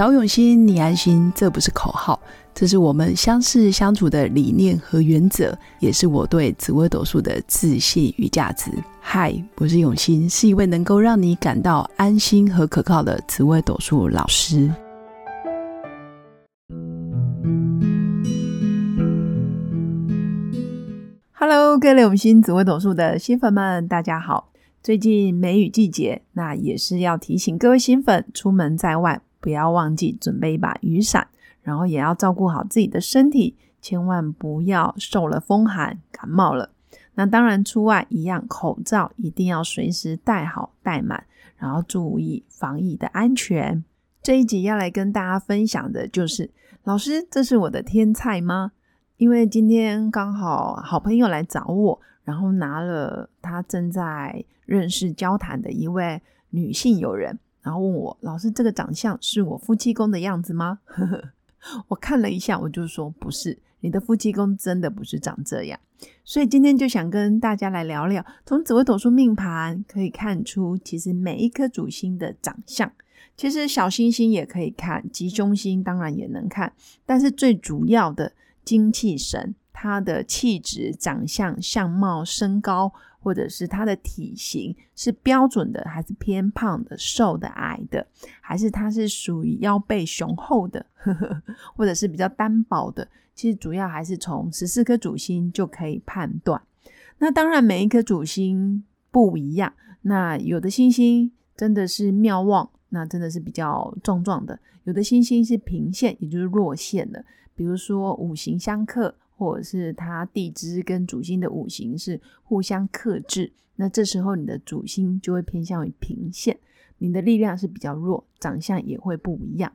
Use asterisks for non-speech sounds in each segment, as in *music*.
找永新，你安心，这不是口号，这是我们相识相处的理念和原则，也是我对紫微斗数的自信与价值。嗨，我是永新，是一位能够让你感到安心和可靠的紫微斗数老师。Hello，各位永新紫微斗数的新粉们，大家好！最近梅雨季节，那也是要提醒各位新粉，出门在外。不要忘记准备一把雨伞，然后也要照顾好自己的身体，千万不要受了风寒感冒了。那当然，出外一样，口罩一定要随时戴好戴满，然后注意防疫的安全。这一集要来跟大家分享的就是，老师，这是我的天菜吗？因为今天刚好好朋友来找我，然后拿了他正在认识交谈的一位女性友人。然后问我老师，这个长相是我夫妻宫的样子吗？*laughs* 我看了一下，我就说不是，你的夫妻宫真的不是长这样。所以今天就想跟大家来聊聊，从紫微斗数命盘可以看出，其实每一颗主星的长相，其实小星星也可以看，吉凶星当然也能看，但是最主要的精气神，他的气质、长相、相貌、身高。或者是他的体型是标准的，还是偏胖的、瘦的、矮的，还是他是属于腰背雄厚的，*laughs* 或者是比较单薄的？其实主要还是从十四颗主星就可以判断。那当然每一颗主星不一样，那有的星星真的是妙望，那真的是比较壮壮的；有的星星是平线，也就是弱线的，比如说五行相克。或者是它地支跟主星的五行是互相克制，那这时候你的主星就会偏向于平线，你的力量是比较弱，长相也会不一样。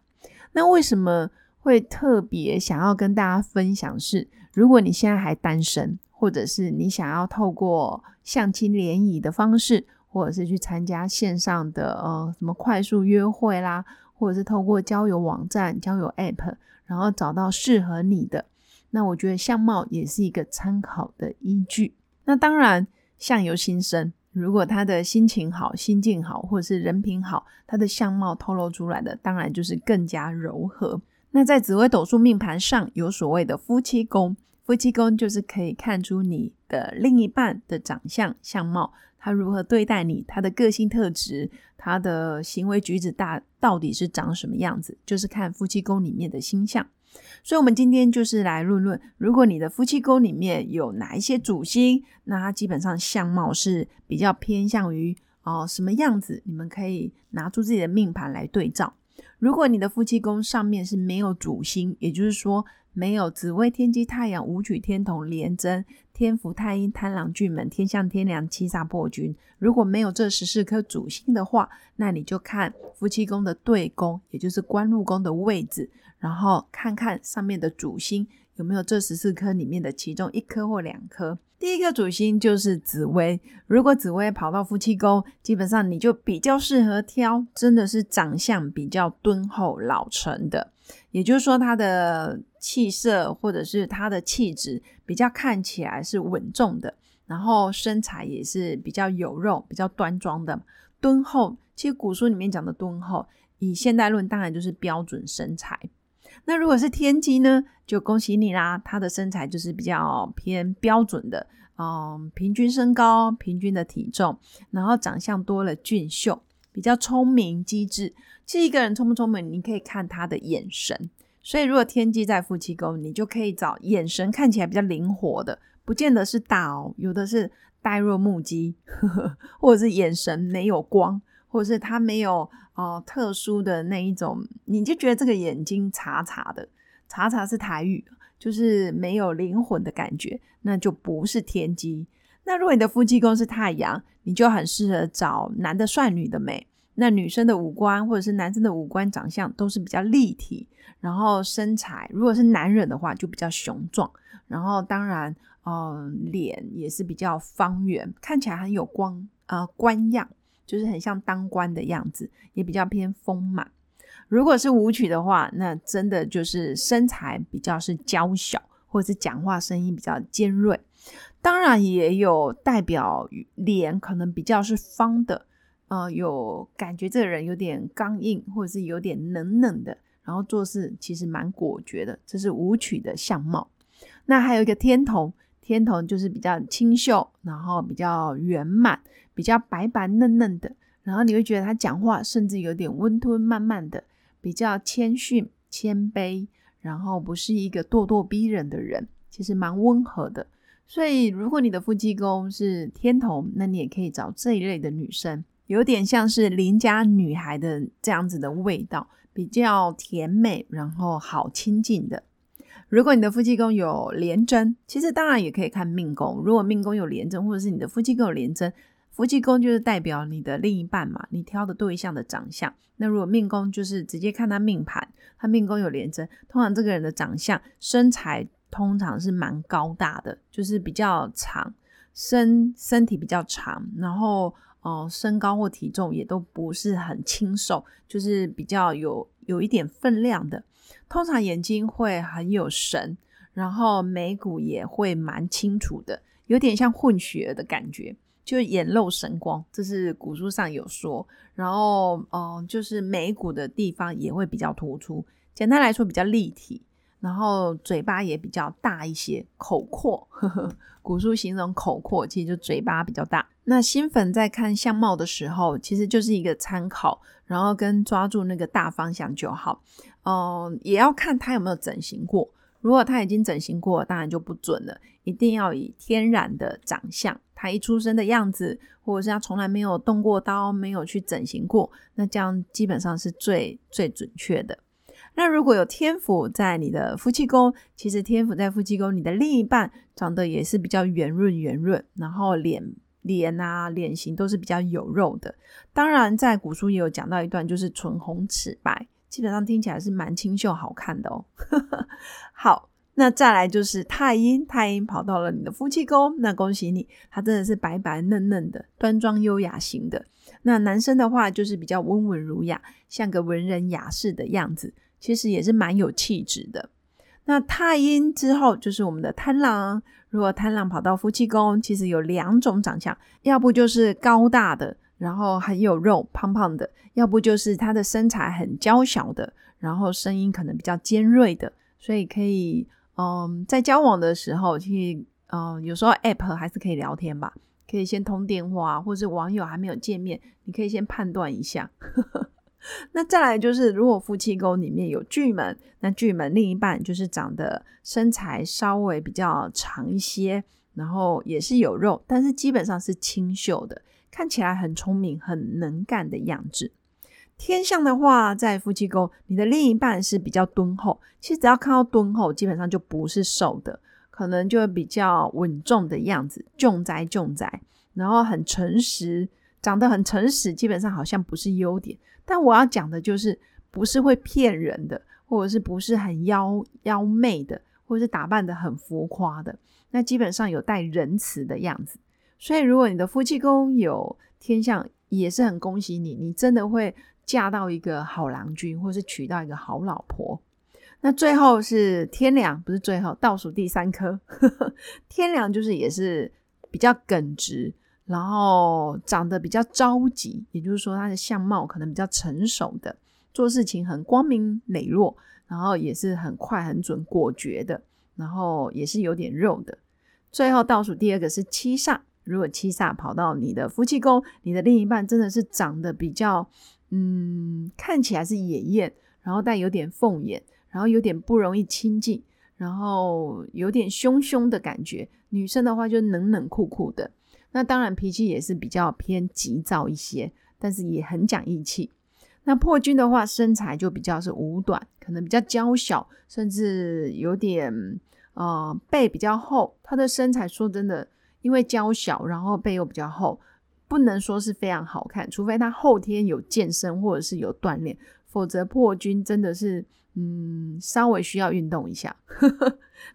那为什么会特别想要跟大家分享？是如果你现在还单身，或者是你想要透过相亲联谊的方式，或者是去参加线上的呃什么快速约会啦，或者是透过交友网站、交友 App，然后找到适合你的。那我觉得相貌也是一个参考的依据。那当然，相由心生，如果他的心情好、心境好，或者是人品好，他的相貌透露出来的，当然就是更加柔和。那在紫微斗数命盘上有所谓的夫妻宫，夫妻宫就是可以看出你的另一半的长相、相貌，他如何对待你，他的个性特质，他的行为举止大到底是长什么样子，就是看夫妻宫里面的星象。所以，我们今天就是来论论，如果你的夫妻宫里面有哪一些主星，那它基本上相貌是比较偏向于哦什么样子，你们可以拿出自己的命盘来对照。如果你的夫妻宫上面是没有主星，也就是说没有紫微、天机、太阳、武曲、天同、廉贞、天府、太阴、贪狼、巨门、天象、天梁、七煞、破军，如果没有这十四颗主星的话，那你就看夫妻宫的对宫，也就是官禄宫的位置。然后看看上面的主星有没有这十四颗里面的其中一颗或两颗。第一个主星就是紫薇，如果紫薇跑到夫妻宫，基本上你就比较适合挑，真的是长相比较敦厚老成的，也就是说他的气色或者是他的气质比较看起来是稳重的，然后身材也是比较有肉、比较端庄的敦厚。其实古书里面讲的敦厚，以现代论当然就是标准身材。那如果是天机呢，就恭喜你啦！他的身材就是比较偏标准的，嗯，平均身高、平均的体重，然后长相多了俊秀，比较聪明机智。其实一个人聪不聪明，你可以看他的眼神。所以如果天机在夫妻宫，你就可以找眼神看起来比较灵活的，不见得是大哦，有的是呆若木鸡，*laughs* 或者是眼神没有光，或者是他没有。哦，特殊的那一种，你就觉得这个眼睛茶茶的，茶茶是台语，就是没有灵魂的感觉，那就不是天机。那如果你的夫妻宫是太阳，你就很适合找男的帅，女的美。那女生的五官或者是男生的五官长相都是比较立体，然后身材如果是男人的话就比较雄壮，然后当然，嗯，脸也是比较方圆，看起来很有光啊官样。就是很像当官的样子，也比较偏丰满。如果是舞曲的话，那真的就是身材比较是娇小，或者是讲话声音比较尖锐。当然也有代表脸可能比较是方的，呃，有感觉这个人有点刚硬，或者是有点冷冷的，然后做事其实蛮果决的，这是武曲的相貌。那还有一个天同，天同就是比较清秀，然后比较圆满，比较白白嫩嫩的，然后你会觉得他讲话甚至有点温吞慢慢的，比较谦逊谦卑，然后不是一个咄咄逼人的人，其实蛮温和的。所以如果你的夫妻宫是天同，那你也可以找这一类的女生，有点像是邻家女孩的这样子的味道，比较甜美，然后好亲近的。如果你的夫妻宫有廉贞，其实当然也可以看命宫。如果命宫有廉贞，或者是你的夫妻宫有廉贞，夫妻宫就是代表你的另一半嘛，你挑的对象的长相。那如果命宫就是直接看他命盘，他命宫有廉贞，通常这个人的长相、身材通常是蛮高大的，就是比较长，身身体比较长，然后哦身高或体重也都不是很清瘦，就是比较有有一点分量的。通常眼睛会很有神，然后眉骨也会蛮清楚的，有点像混血的感觉，就眼露神光，这是古书上有说。然后，嗯，就是眉骨的地方也会比较突出，简单来说比较立体。然后嘴巴也比较大一些，口阔。呵呵古书形容口阔，其实就嘴巴比较大。那新粉在看相貌的时候，其实就是一个参考，然后跟抓住那个大方向就好。嗯，也要看他有没有整形过。如果他已经整形过，当然就不准了。一定要以天然的长相，他一出生的样子，或者是他从来没有动过刀，没有去整形过，那这样基本上是最最准确的。那如果有天府在你的夫妻宫，其实天府在夫妻宫，你的另一半长得也是比较圆润圆润，然后脸脸啊脸型都是比较有肉的。当然，在古书也有讲到一段，就是唇红齿白。基本上听起来是蛮清秀好看的哦。*laughs* 好，那再来就是太阴，太阴跑到了你的夫妻宫，那恭喜你，他真的是白白嫩嫩的，端庄优雅型的。那男生的话就是比较温文儒雅，像个文人雅士的样子，其实也是蛮有气质的。那太阴之后就是我们的贪狼，如果贪狼跑到夫妻宫，其实有两种长相，要不就是高大的。然后很有肉，胖胖的；要不就是他的身材很娇小的，然后声音可能比较尖锐的，所以可以，嗯，在交往的时候去，嗯，有时候 app 还是可以聊天吧，可以先通电话，或是网友还没有见面，你可以先判断一下。*laughs* 那再来就是，如果夫妻宫里面有巨门，那巨门另一半就是长得身材稍微比较长一些，然后也是有肉，但是基本上是清秀的。看起来很聪明、很能干的样子。天象的话，在夫妻宫，你的另一半是比较敦厚。其实只要看到敦厚，基本上就不是瘦的，可能就会比较稳重的样子，重灾重灾。然后很诚实，长得很诚实，基本上好像不是优点。但我要讲的就是，不是会骗人的，或者是不是很妖妖媚的，或者是打扮的很浮夸的。那基本上有带仁慈的样子。所以，如果你的夫妻宫有天象，也是很恭喜你，你真的会嫁到一个好郎君，或是娶到一个好老婆。那最后是天梁，不是最后倒数第三颗 *laughs* 天梁，就是也是比较耿直，然后长得比较着急，也就是说他的相貌可能比较成熟的，做事情很光明磊落，然后也是很快很准果决的，然后也是有点肉的。最后倒数第二个是七煞。如果七煞跑到你的夫妻宫，你的另一半真的是长得比较，嗯，看起来是野艳，然后带有点凤眼，然后有点不容易亲近，然后有点凶凶的感觉。女生的话就冷冷酷酷的，那当然脾气也是比较偏急躁一些，但是也很讲义气。那破军的话，身材就比较是五短，可能比较娇小，甚至有点呃背比较厚。他的身材说真的。因为娇小，然后背又比较厚，不能说是非常好看，除非他后天有健身或者是有锻炼，否则破军真的是，嗯，稍微需要运动一下。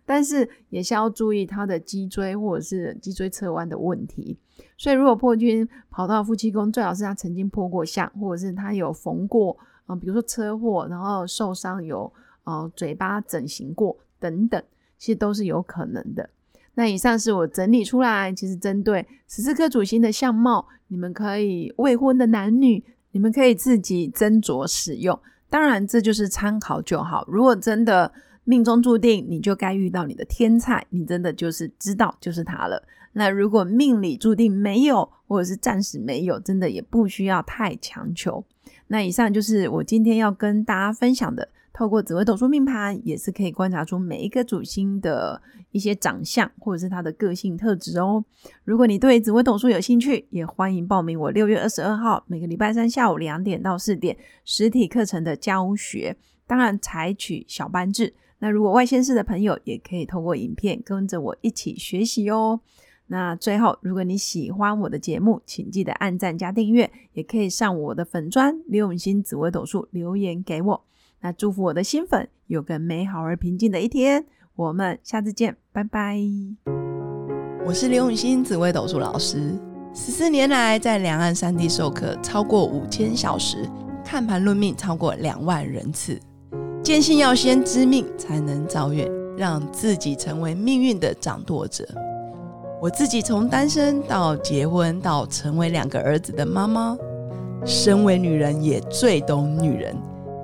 但是也是要注意他的脊椎或者是脊椎侧弯的问题。所以如果破军跑到夫妻宫，最好是他曾经破过相，或者是他有缝过，嗯，比如说车祸然后受伤有，呃，嘴巴整形过等等，其实都是有可能的。那以上是我整理出来，其实针对十四颗主星的相貌，你们可以未婚的男女，你们可以自己斟酌使用。当然，这就是参考就好。如果真的命中注定，你就该遇到你的天才，你真的就是知道就是他了。那如果命里注定没有，或者是暂时没有，真的也不需要太强求。那以上就是我今天要跟大家分享的。透过紫微斗数命盘，也是可以观察出每一个主星的一些长相，或者是他的个性特质哦。如果你对紫微斗数有兴趣，也欢迎报名我六月二十二号每个礼拜三下午两点到四点实体课程的教学。当然，采取小班制。那如果外县市的朋友，也可以透过影片跟着我一起学习哦。那最后，如果你喜欢我的节目，请记得按赞加订阅，也可以上我的粉砖刘永新紫微斗数留言给我。那祝福我的新粉有个美好而平静的一天，我们下次见，拜拜。我是刘永新紫微斗数老师，十四年来在两岸三地授课超过五千小时，看盘论命超过两万人次，坚信要先知命才能造运，让自己成为命运的掌舵者。我自己从单身到结婚，到成为两个儿子的妈妈，身为女人也最懂女人。